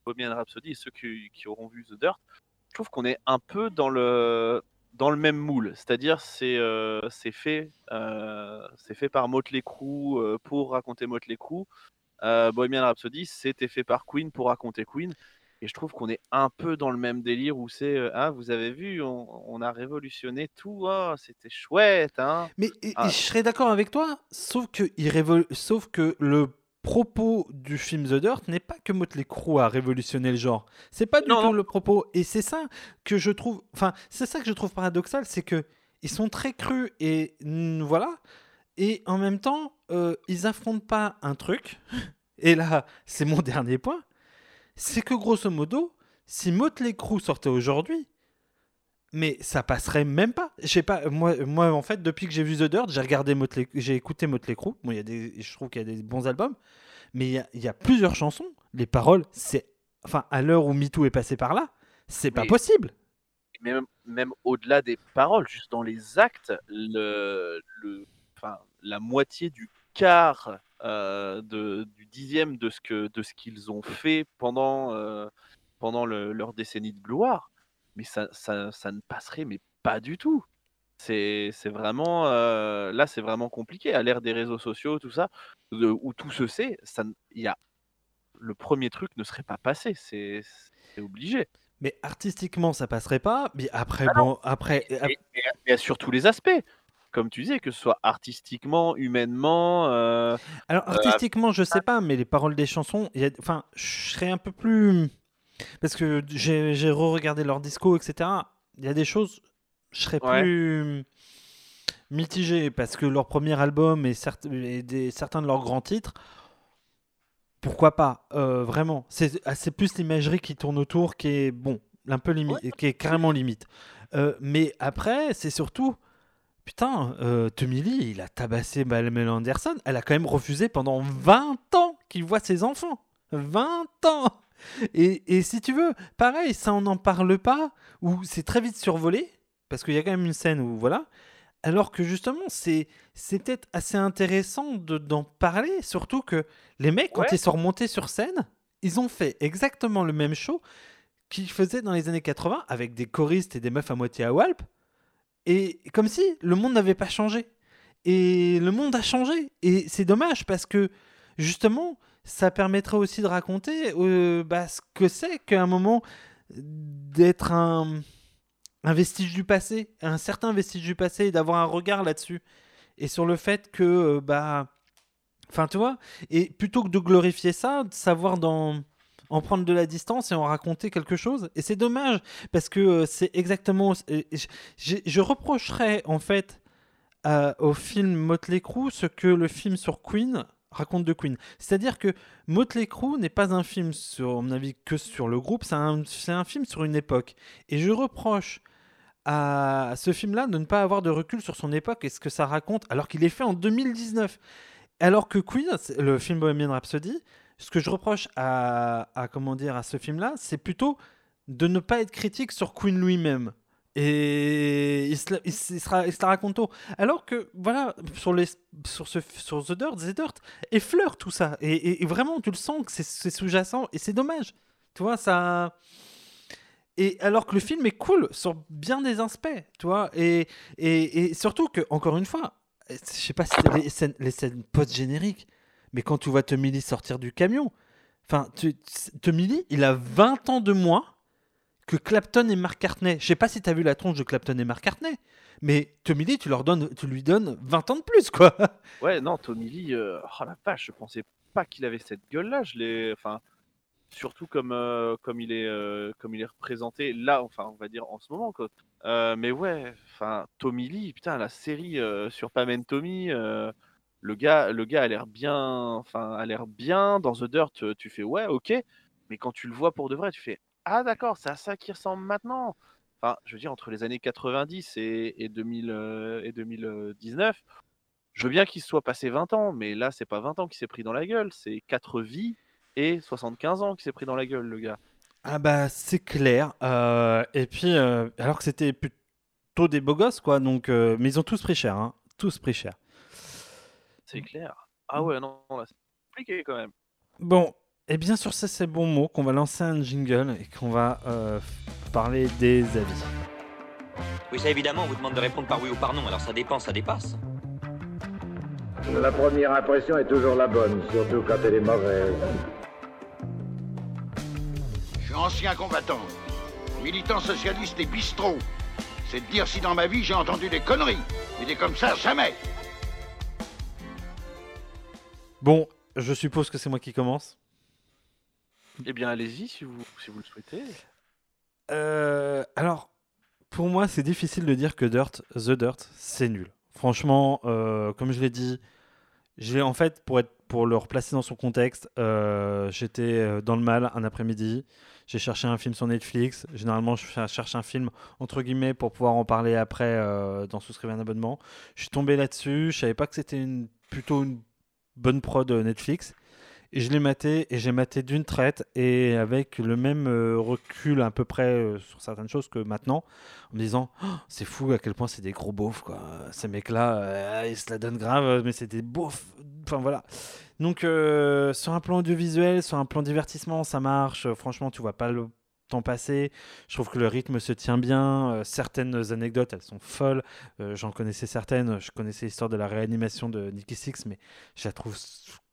Bohemian Rhapsody et ceux qui, qui auront vu The Dirt. Je trouve qu'on est un peu dans le dans le même moule. C'est-à-dire, c'est euh, c'est fait, euh, c'est fait par Motley Crue euh, pour raconter Motley Crue. Euh, Bohemian Rhapsody, c'était fait par Queen pour raconter Queen. Et je trouve qu'on est un peu dans le même délire où c'est euh, ah vous avez vu on, on a révolutionné tout oh, c'était chouette hein Mais et- et Ah. je serais d'accord avec toi, sauf que, il révol- sauf que le propos du film The Dirt n'est pas que Motley Crue a révolutionné le genre. C'est pas du Non, tout non. le propos. Et c'est ça que je trouve. Enfin, c'est ça que je trouve paradoxal, c'est que ils sont très crus et voilà. Et en même temps, euh, ils affrontent pas un truc. Et là, c'est mon dernier point. C'est que grosso modo, si Motley Crue sortait aujourd'hui, mais ça passerait même pas. Je sais pas, moi, moi en fait, depuis que j'ai vu The Dirt, j'ai regardé Motley, j'ai écouté Motley Crue. Bon, il y a des, je trouve qu'il y a des bons albums, mais il y a, il y a plusieurs chansons. Les paroles, c'est, enfin, à l'heure où MeToo est passé par là, c'est pas possible. même, même au-delà des paroles, juste dans les actes, le, le, enfin, la moitié du quart euh, de, du dixième de ce que de ce qu'ils ont fait pendant euh, pendant le- leur décennie de gloire, mais ça, ça, ça ne passerait mais pas du tout. C'est vraiment euh, là c'est vraiment compliqué à l'ère des réseaux sociaux tout ça de- où tout se sait ça y a le premier truc ne serait pas passé c'est obligé Mais artistiquement, ça passerait pas. Mais après, Ah bon, après, et, et- et sur tous les aspects. Comme tu disais, que ce soit artistiquement, humainement. euh, Alors Euh, artistiquement, je sais pas, mais les paroles des chansons, il y a- enfin, je serais un peu plus parce que j'ai re-regardé leur disco, etc. Il y a des choses, je serais Ouais. plus mitigé parce que leur premier album et, certes- et des, certains de leurs grands titres, pourquoi pas, euh, vraiment. C'est ah, c'est plus l'imagerie qui tourne autour qui est bon, un peu limite, qui est carrément limite. Euh, mais après, c'est surtout. Putain, euh, Tommy Lee, il a tabassé Pamela Anderson. Elle a quand même refusé pendant 20 ans qu'il voit ses enfants. 20 ans et, et si tu veux, pareil, ça on n'en parle pas, ou c'est très vite survolé, parce qu'il y a quand même une scène où voilà. Alors que justement, c'est peut-être assez intéressant de- d'en parler, surtout que les mecs, quand Ouais. ils sont remontés sur scène, ils ont fait exactement le même show qu'ils faisaient dans les années 80 avec des choristes et des meufs à moitié à Walp. Et comme si le monde n'avait pas changé. Et le monde a changé. Et c'est dommage parce que justement, ça permettrait aussi de raconter euh, bah, ce que c'est qu'à un moment d'être un, un vestige du passé, un certain vestige du passé, et d'avoir un regard là-dessus. Et sur le fait que, euh, bah. Enfin, tu vois, et plutôt que de glorifier ça, de savoir en prendre de la distance et en raconter quelque chose. Et c'est dommage, parce que euh, c'est exactement... Je, je- reprocherais, en fait, au film Motley Crue ce que le film sur Queen raconte de Queen. C'est-à-dire que Motley Crue n'est pas un film, sur, à mon avis, que sur le groupe, c'est un, film sur une époque. Et je reproche à ce film-là de ne pas avoir de recul sur son époque et ce que ça raconte, alors qu'il est fait en 2019. Alors que Queen, le film Bohemian Rhapsody, ce que je reproche à, à comment dire à ce film-là, c'est plutôt de ne pas être critique sur Queen lui-même. Et il se, il se- il se la raconte tôt. Alors que, voilà, sur, les, sur, ce, sur The Dirt, The Dirt effleure tout ça. Et, et- vraiment, tu le sens que c'est- sous-jacent. Et c'est dommage. Tu vois, ça. Et alors que le film est cool sur bien des aspects, tu vois. Et, et, et surtout que, encore une fois, je sais pas si les scènes, les scènes post-génériques, mais quand tu vois Tommy Lee sortir du camion, enfin, Lee, il a 20 ans de moins que Clapton et McCartney. Je sais pas si tu as vu la tronche de Clapton et McCartney, mais Tommy Lee, tu, leur donnes, tu lui donnes 20 ans de plus, quoi. Ouais, non, Tommy Lee, euh, oh la vache, je pensais pas qu'il avait cette gueule-là. Je l'ai, enfin, surtout comme euh, comme il est euh, comme il est représenté là, enfin, on va dire en ce moment, quoi. Mais ouais, enfin, Tommy Lee, putain, la série sur Pam and Tommy, le gars, le gars a l'air bien, enfin, a l'air bien. Dans The Dirt, tu fais ouais, ok, mais quand tu le vois pour de vrai, tu fais ah d'accord, c'est à ça qu'il ressemble maintenant. Enfin, je veux dire entre les années 90 et, et 2000 euh, et 2019. Je veux bien qu'il soit passé 20 ans, mais là, c'est pas 20 ans qu'il s'est pris dans la gueule, c'est 4 vies et 75 ans qu'il s'est pris dans la gueule, le gars. Ah bah c'est clair. Euh, et puis euh, alors que c'était plutôt des beaux gosses quoi, donc euh, mais ils ont tous pris cher, hein, tous pris cher. C'est clair. Ah ouais, non, non, c'est compliqué quand même. Bon, et bien sur ces, ces bons mots qu'on va lancer un jingle et qu'on va euh, parler des avis. Oui, ça évidemment, on vous demande de répondre par oui ou par non, alors ça dépend, ça dépasse. La première impression est toujours la bonne, surtout quand elle est mauvaise. Je suis ancien combattant, militant socialiste et bistrot. C'est de dire si dans ma vie j'ai entendu des conneries. Mais des comme ça, jamais. Bon, je suppose que c'est moi qui commence. Eh bien, allez-y si vous, si vous le souhaitez. Euh, alors, pour moi, c'est difficile de dire que Dirt, The Dirt, c'est nul. Franchement, euh, comme je l'ai dit, j'ai en fait, pour, être, pour le replacer dans son contexte, euh, j'étais dans le mal un après-midi. J'ai cherché un film sur Netflix. Généralement, je cherche un film entre guillemets pour pouvoir en parler après dans souscrire un abonnement. Je suis tombé là-dessus. Je savais pas que c'était plutôt une bonne prod Netflix. Et je l'ai maté et j'ai maté d'une traite et avec le même euh, recul à peu près euh, sur certaines choses que maintenant, en me disant oh, c'est fou à quel point c'est des gros beaufs quoi. Ces mecs-là, euh, ils se la donnent grave, mais c'est des beaufs. Enfin voilà. Donc sur un plan audiovisuel, sur un plan divertissement, ça marche. Franchement, tu vois pas le temps passer. Je trouve que le rythme se tient bien. certaines anecdotes, elles sont folles. J'en connaissais certaines. Je connaissais l'histoire de la réanimation de Nicky Six, mais je la trouve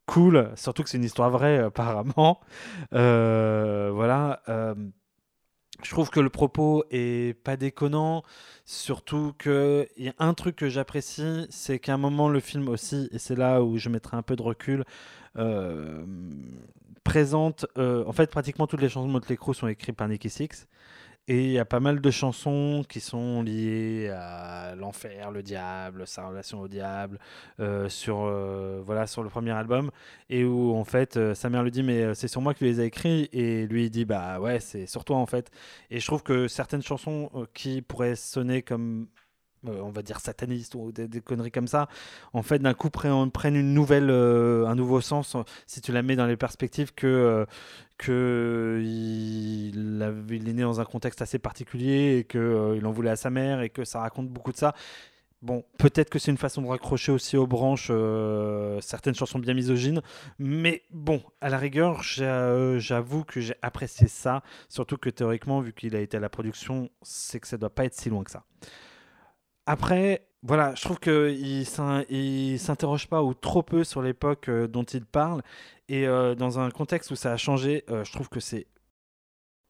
cool, surtout que c'est une histoire vraie apparemment. Euh, voilà. Euh, je trouve que le propos est pas déconnant, surtout qu'il y a un truc que j'apprécie, c'est qu'à un moment le film aussi, et c'est là où je mettrai un peu de recul, euh, présente, en fait pratiquement toutes les chansons de Motley Crue sont écrites par Nicky Six. Et il y a pas mal de chansons qui sont liées à l'enfer, le diable, sa relation au diable, euh, sur, euh, voilà, sur le premier album. Et où, en fait, euh, sa mère lui dit Mais c'est sur moi que tu les as écrits. Et lui, il dit Bah ouais, c'est sur toi, en fait. Et je trouve que certaines chansons qui pourraient sonner comme euh, on va dire sataniste ou des, conneries comme ça, en fait d'un coup prennent, une nouvelle, euh, un nouveau sens euh, si tu la mets dans les perspectives que, que il, est né dans un contexte assez particulier et qu'il il en voulait à sa mère et que ça raconte beaucoup de ça. Bon, peut-être que c'est une façon de raccrocher aussi aux branches certaines chansons bien misogynes, mais bon, à la rigueur, j'avoue que j'ai apprécié ça, surtout que théoriquement, vu qu'il a été à la production, c'est que ça doit pas être si loin que ça. Après, voilà, je trouve qu'il ne s'interroge pas ou trop peu sur l'époque euh, dont il parle. Et euh, dans un contexte où ça a changé, euh, je trouve que c'est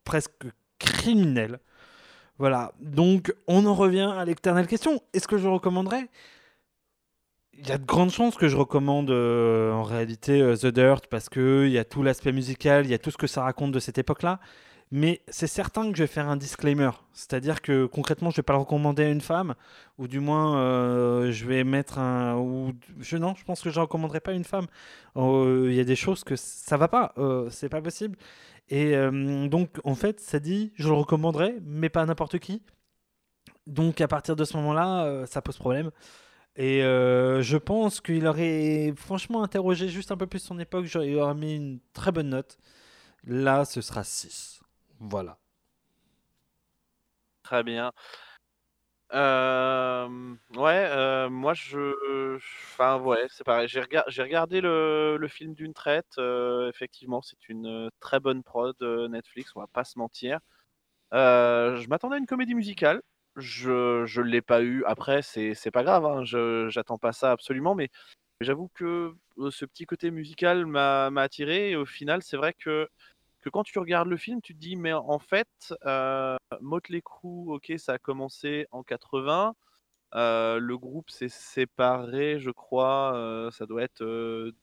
presque criminel. Voilà, donc on en revient à l'éternelle question. Est-ce que je recommanderais? Il y a de grandes chances que je recommande en réalité The Dirt parce qu'il y a tout l'aspect musical, il y a tout ce que ça raconte de cette époque-là. Mais c'est certain que je vais faire un disclaimer. C'est-à-dire que concrètement, je ne vais pas le recommander à une femme, ou du moins, euh, je vais mettre un. Non, je pense que je ne recommanderai pas à une femme. Euh, il y a des choses que ça va pas, euh, c'est pas possible. Et donc, en fait, ça dit, je le recommanderais, mais pas à n'importe qui. Donc, à partir de ce moment-là, ça pose problème. Et je pense qu'il aurait franchement interrogé juste un peu plus son époque, il aurait mis une très bonne note. Là, ce sera 6. Voilà. Très bien. ouais, moi je enfin ouais, c'est pareil. J'ai regardé le film d'une traite, effectivement, c'est une, très bonne prod, Netflix, on va pas se mentir. je m'attendais à une comédie musicale, je je l'ai pas eu. Après c'est c'est pas grave, hein, je j'attends pas ça absolument, mais j'avoue que, ce petit côté musical m'a m'a attiré et au final, c'est vrai que quand tu regardes le film, tu te dis, mais en fait, euh, Motley Crue, ok, ça a commencé en 80. Euh, le groupe s'est séparé, je crois, euh, ça doit être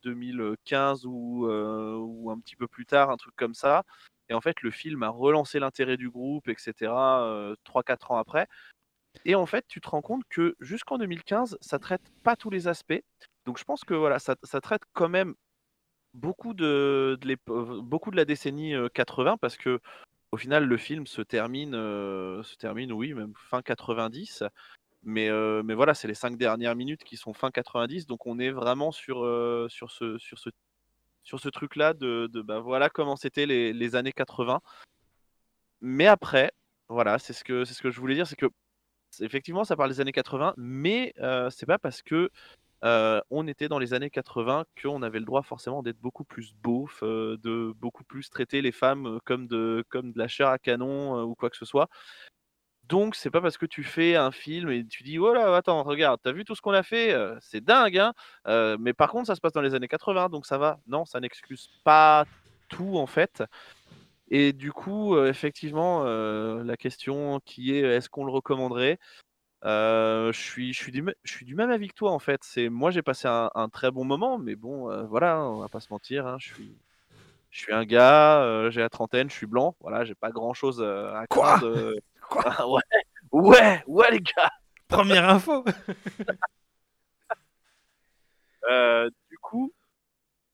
2015 ou, ou, un petit peu plus tard, un truc comme ça. Et en fait, le film a relancé l'intérêt du groupe, etc., 3-4 ans après. Et en fait, tu te rends compte que jusqu'en 2015, ça traite pas tous les aspects. Donc je pense que voilà, ça traite quand même beaucoup de, beaucoup de la décennie 80 parce que au final le film se termine, se termine oui, même fin 90. Mais, mais voilà, c'est les cinq dernières minutes qui sont fin 90, donc on est vraiment sur, sur ce, sur ce, sur ce truc-là de, de bah, voilà comment c'était les, les, années 80. Mais après, voilà, c'est ce que c'est ce que je voulais dire, c'est que effectivement ça parle des années 80, mais c'est pas parce que euh, on était dans les années 80 qu'on avait le droit forcément d'être beaucoup plus beauf, euh, de beaucoup plus traiter les femmes euh, comme de, comme de la chair à canon ou quoi que ce soit. Donc, c'est pas parce que tu fais un film et tu dis: «Oh là, attends, regarde, t'as vu tout ce qu'on a fait? C'est dingue, hein? Mais par contre, ça se passe dans les années 80, donc ça va». Non, ça n'excuse pas tout, en fait. Et du coup, effectivement, la question qui est: «Est-ce qu'on le recommanderait?» Heu, je suis je suis du mê je suis du même avis que toi, en fait. C'est moi, j'ai passé un un très bon moment, mais bon, heu, voilà, hein, on va pas se mentir, hein, je suis je suis un gars, heu, j'ai la trentaine, je suis blanc, voilà, j'ai pas grand-chose, heu, à Quoi? Quoi? ah ouais, ouais, ouais, les gars! Première info. Du coup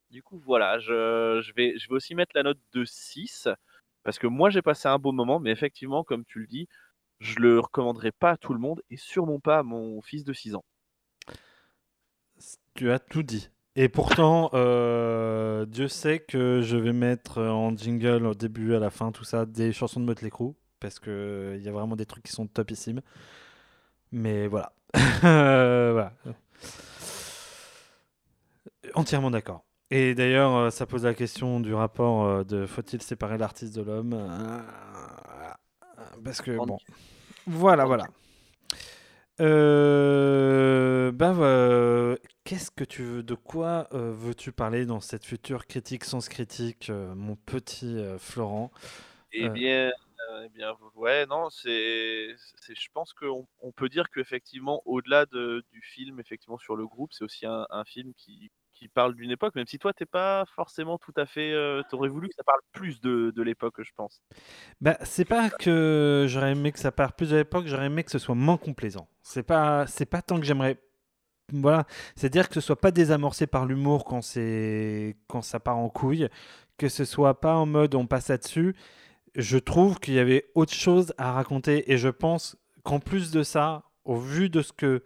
du coup, voilà, je je vais je vais aussi mettre la note de 6 parce que moi, j'ai passé un beau moment, mais effectivement, comme tu le dis, je le recommanderais pas à tout le monde et sûrement pas à mon fils de 6 ans. Tu as tout dit. Et pourtant, euh, Dieu sait que je vais mettre en jingle au début, à la fin, tout ça, des chansons de Motley parce que il y a vraiment des trucs qui sont topissimes. Mais voilà. Euh, voilà. Entièrement d'accord. Et d'ailleurs, euh, ça pose la question du rapport euh, de faut-il séparer l'artiste de l'homme? Euh, Parce que bon, voilà, voilà. Euh, ben, euh, qu'est-ce que tu veux, de quoi euh, veux-tu parler dans cette future critique sans critique, euh, mon petit euh, Florent? Eh Euh, bien, euh, eh bien, ouais, non, c'est, c'est, je pense qu'on on peut dire qu'effectivement, au-delà de, du film, effectivement, sur le groupe, c'est aussi un, un film qui, qui parle d'une époque, même si toi, t'es pas forcément tout à fait, euh, t'aurais voulu que ça parle plus de, de l'époque, je pense. Bah, c'est pas que j'aurais aimé que ça parte plus de l'époque, j'aurais aimé que ce soit moins complaisant. C'est pas, c'est pas tant que j'aimerais. Voilà, c'est-à-dire que ce soit pas désamorcé par l'humour quand c'est quand ça part en couille, que ce soit pas en mode on passe là-dessus. Je trouve qu'il y avait autre chose à raconter et je pense qu'en plus de ça, au vu de ce que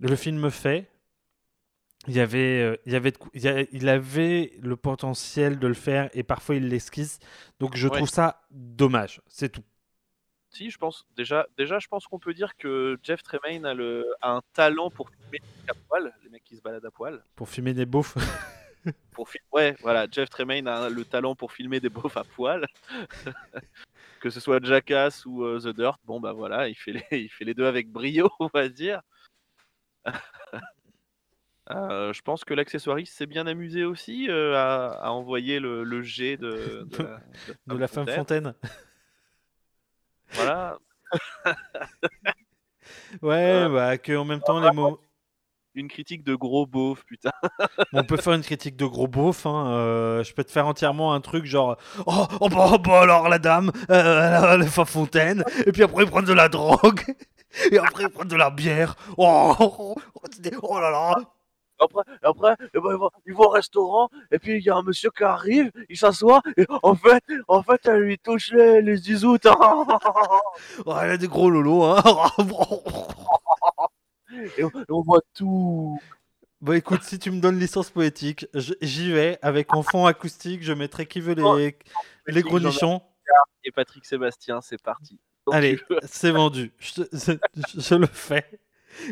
le film fait, il y avait, euh, il y avait, il avait le potentiel de le faire et parfois il l'esquisse. Donc je Ouais. trouve ça dommage, c'est tout. Si, je pense, déjà, déjà, je pense qu'on peut dire que Jeff Tremaine a, le, a un talent pour filmer à poil, les mecs qui se baladent à poil. Pour filmer des beaufs. Pour ouais, voilà, Jeff Tremaine a le talent pour filmer des beaufs à poil. que ce soit Jackass ou euh, The Dirt, bon bah voilà, il fait, les, il fait les deux avec brio, on va dire. Euh, je pense que l'accessoiriste s'est bien amusé aussi euh, à, à envoyer le, le jet de, de la, de la femme fontaine. Voilà, Ouais, bah que en même temps les mots. une critique de gros beauf, putain. On peut faire une critique de gros beauf. Hein. euh, je peux te faire entièrement un truc genre oh, oh, bah, oh, bah, alors la dame, euh, elle a la femme fontaine, et puis après prennent de la drogue, et après prennent de la bière. Oh, oh, oh, oh là là. Après, après eh ben, au restaurant et puis il y a un monsieur qui arrive, il s'assoit et en fait, en fait, elle lui touche les, les zizoutes. Oh, elle a des gros lolos. Hein. et, on, et on voit tout. Bon, écoute, si tu me donnes licence poétique, j'y vais avec en fond acoustique. Je mettrai qui veut les, les gros nichons. Et Patrick Sébastien, c'est parti. Donc, Allez, tu c'est vendu. Je, je- je le fais.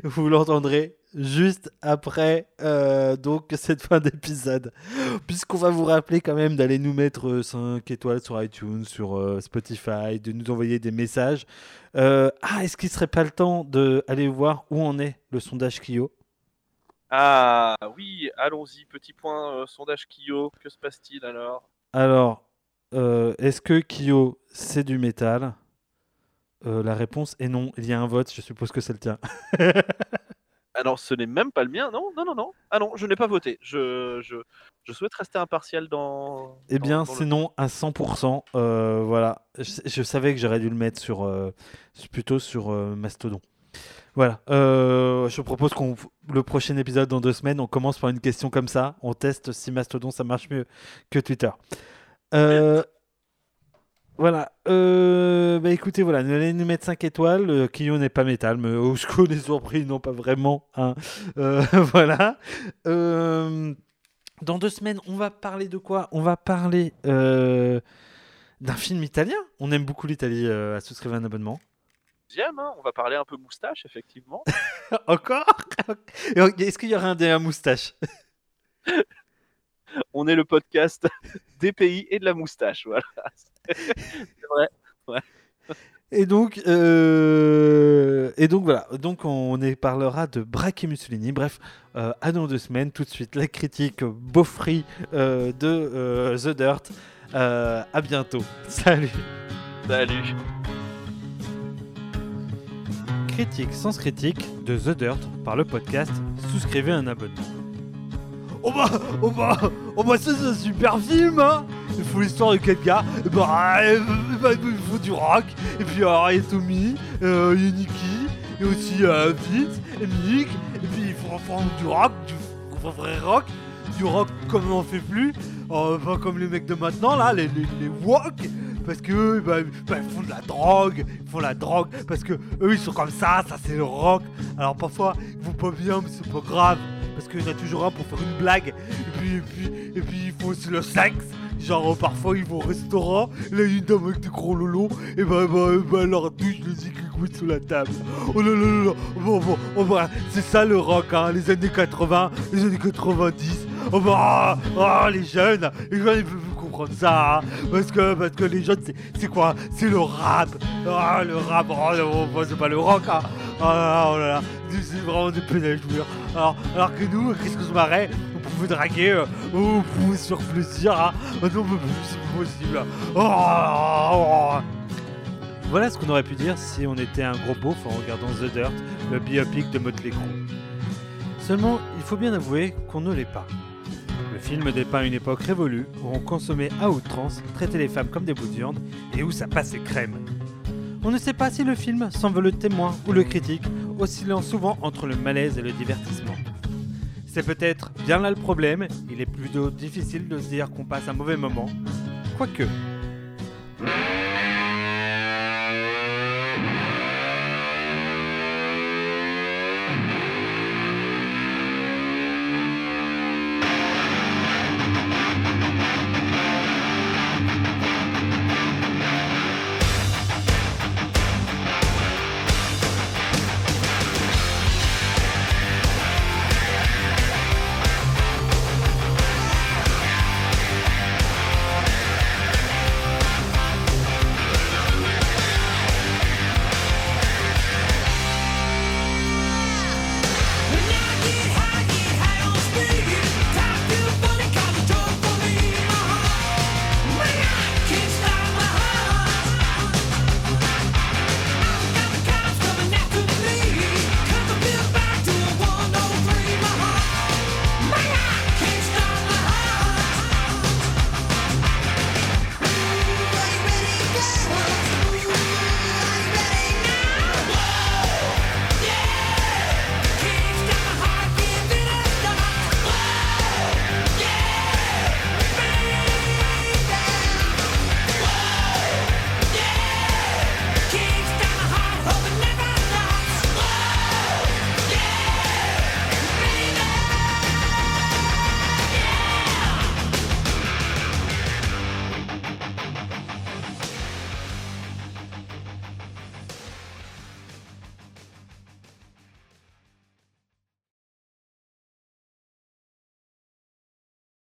Vous l'entendrez juste après euh, donc cette fin d'épisode. Puisqu'on va vous rappeler quand même d'aller nous mettre 5 étoiles sur iTunes, sur euh, Spotify, de nous envoyer des messages. Euh, ah, est-ce qu'il serait pas le temps d'aller voir où en est le sondage Kyo? Ah oui, allons-y, petit point euh, sondage Kyo, que se passe-t-il alors? Alors, euh, est-ce que Kyo c'est du métal? Euh, La réponse est non. Il y a un vote, je suppose que c'est le tien. Alors ce n'est même pas le mien, non, non, non, non. Ah non, je n'ai pas voté. Je, je, je souhaite rester impartial dans. Eh dans- bien, dans c'est le- non à 100%. euh, voilà. Je, je savais que j'aurais dû le mettre sur, euh, plutôt sur Mastodon. Voilà. Je propose qu'on le prochain épisode dans deux semaines, on commence par une question comme ça. On teste si Mastodon ça marche mieux que Twitter. Euh, voilà. Euh, bah écoutez, voilà, nous allons nous mettre 5 étoiles. Euh, Kyo n'est pas métal, mais au secours des surpris, non pas vraiment. hein. Euh, voilà. Euh, dans deux semaines, on va parler de quoi? On va parler euh, d'un film italien. On aime beaucoup l'Italie euh, à souscrire un abonnement. Deuxième, hein, on va parler un peu moustache, effectivement. Encore? Est-ce qu'il y aura un à moustache? on est le podcast des pays et de la moustache, voilà. C'est vrai. Et donc, euh, et donc voilà. Donc on y parlera de Braque et Mussolini. Bref, euh, à dans deux semaines. Tout de suite, la critique beaufry euh, de euh, The Dirt. À bientôt. Salut. Salut. Critique sans critique de The Dirt par le podcast. Souscrivez un abonnement. Oh bah, oh bah, oh bah ça c'est un super film hein. Il faut l'histoire de et bah, bah, il faut du rock, et puis alors il y a Tommy, euh, il y a Nicky, et aussi euh, Vince, et Mick, et puis il faut prendre du rock, du vrai rock, du rock comme on en fait plus, euh, pas comme les mecs de maintenant là, les, les, wok, parce que eux, bah, bah, ils font de la drogue, ils font la drogue, parce que eux ils sont comme ça, ça c'est le rock. Alors parfois ils vont pas bien, mais c'est pas grave, parce qu'il y en a toujours un pour faire une blague, et puis, et puis, et puis ils font aussi le sexe. Genre euh, parfois ils vont au restaurant, là il y a une dame avec des gros lolos, et bah, bah, bah leur douche les écoutent sous la table. Oh là là là bon bon, oh bah, c'est ça le rock hein, les années 80, les années 90, oh bah, ah, les jeunes, les jeunes plus comprendre ça, hein, parce que, parce que les jeunes c'est, quoi? C'est le rap, ah le rap, oh, non, oh, c'est pas le rock oh là là, oh là là, c'est vraiment des vous jure. Alors, alors que nous, qu'est-ce qu'on se marrait? Pouvait draguer, euh, pouvait se faire plaisir, hein. Plus, c'est pas possible. Oh, oh. Voilà ce qu'on aurait pu dire si on était un gros beauf en regardant The Dirt, le biopic de Motley Crue. Seulement, il faut bien avouer qu'on ne l'est pas. Le film dépeint une époque révolue où on consommait à outrance, traitait les femmes comme des bouts de viande et où ça passait crème. On ne sait pas si le film s'en veut le témoin ou le critique, oscillant souvent entre le malaise et le divertissement. C'est peut-être bien là le problème, il est plutôt difficile de se dire qu'on passe un mauvais moment. Quoique,